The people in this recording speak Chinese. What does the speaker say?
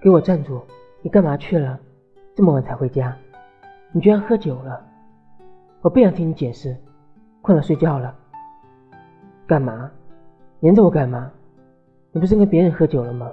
给我站住你干嘛去了？这么晚才回家？你居然喝酒了？我不想听你解释困了睡觉了。干嘛？黏着我干嘛？你不是跟别人喝酒了吗？